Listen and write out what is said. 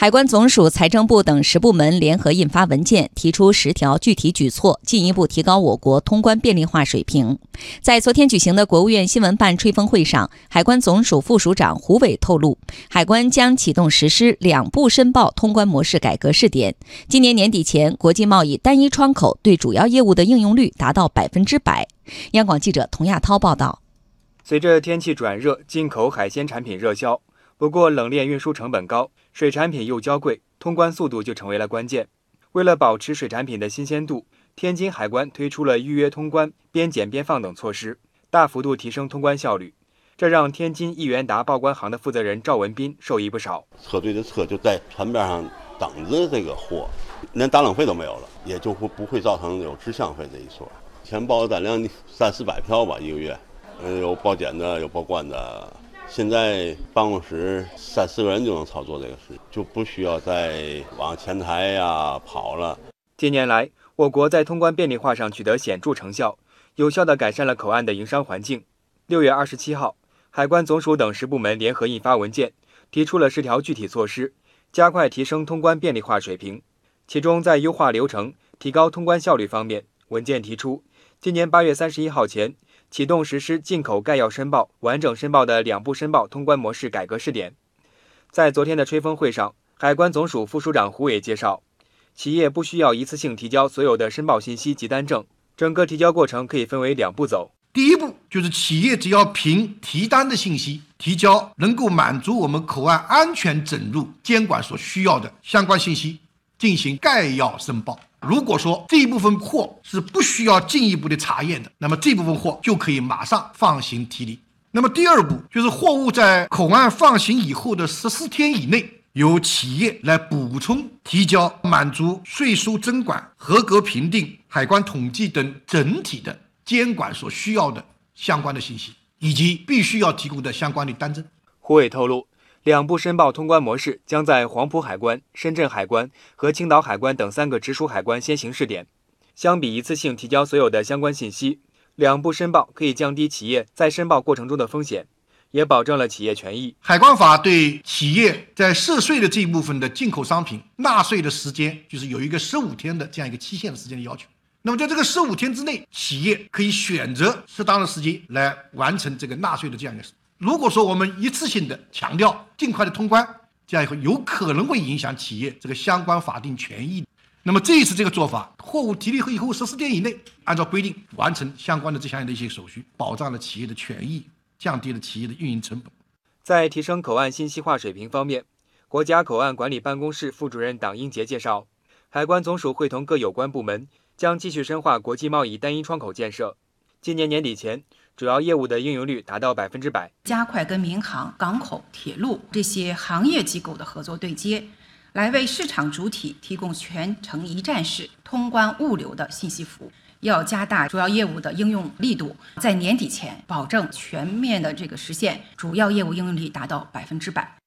海关总署、财政部等十部门联合印发文件，提出十条具体举措，进一步提高我国通关便利化水平。在昨天举行的国务院新闻办吹风会上，海关总署副署长胡伟透露，海关将启动实施两步申报通关模式改革试点，今年年底前，国际贸易单一窗口对主要业务的应用率达到百分之百。央广记者童亚涛报道。随着天气转热，进口海鲜产品热销。不过，冷链运输成本高，水产品又娇贵，通关速度就成为了关键。为了保持水产品的新鲜度，天津海关推出了预约通关、边检边放等措施，大幅度提升通关效率。这让天津一元达报关行的负责人赵文斌受益不少。车队的车就在船边上等着这个货，连打冷费都没有了，也就不不会造成有滞箱费这一说。前报的单量三四百票吧一个月，嗯，有报检的，有报关的。现在办公室三四个人就能操作这个事，就不需要再往前台呀跑了。近年来，我国在通关便利化上取得显著成效，有效地改善了口岸的营商环境。六月二十七号，海关总署等十部门联合印发文件，提出了十条具体措施，加快提升通关便利化水平。其中，在优化流程、提高通关效率方面，文件提出，今年八月三十一号前。启动实施进口概要申报、完整申报的两步申报通关模式改革试点。在昨天的吹风会上，海关总署副署长胡伟介绍，企业不需要一次性提交所有的申报信息及单证，整个提交过程可以分为两步走。第一步就是企业只要凭提单的信息提交能够满足我们口岸安全整入监管所需要的相关信息，进行概要申报。如果说这一部分货是不需要进一步的查验的，那么这部分货就可以马上放行提离。那么第二步就是货物在口岸放行以后的十四天以内，由企业来补充提交满足税收征管、合格评定、海关统计等整体的监管所需要的相关的信息，以及必须要提供的相关的单证。胡伟透露。两步申报通关模式将在黄埔海关、深圳海关和青岛海关等三个直属海关先行试点。相比一次性提交所有的相关信息，两步申报可以降低企业在申报过程中的风险，也保证了企业权益。海关法对企业在涉税的这一部分的进口商品纳税的时间，就是有一个十五天的这样一个期限的时间的要求。那么在这个十五天之内，企业可以选择适当的时间来完成这个纳税的这样一个。如果说我们一次性的强调尽快的通关，这样以后有可能会影响企业这个相关法定权益。那么这一次这个做法，货物提离后以后十四天以内，按照规定完成相关的这项的一些手续，保障了企业的权益，降低了企业的运营成本。在提升口岸信息化水平方面，国家口岸管理办公室副主任党英杰介绍，海关总署会同各有关部门，将继续深化国际贸易单一窗口建设。今年年底前。主要业务的应用率达到百分之百，加快跟民航、港口、铁路这些行业机构的合作对接，来为市场主体提供全程一站式通关物流的信息服务。要加大主要业务的应用力度，在年底前保证全面的这个实现主要业务应用率达到百分之百。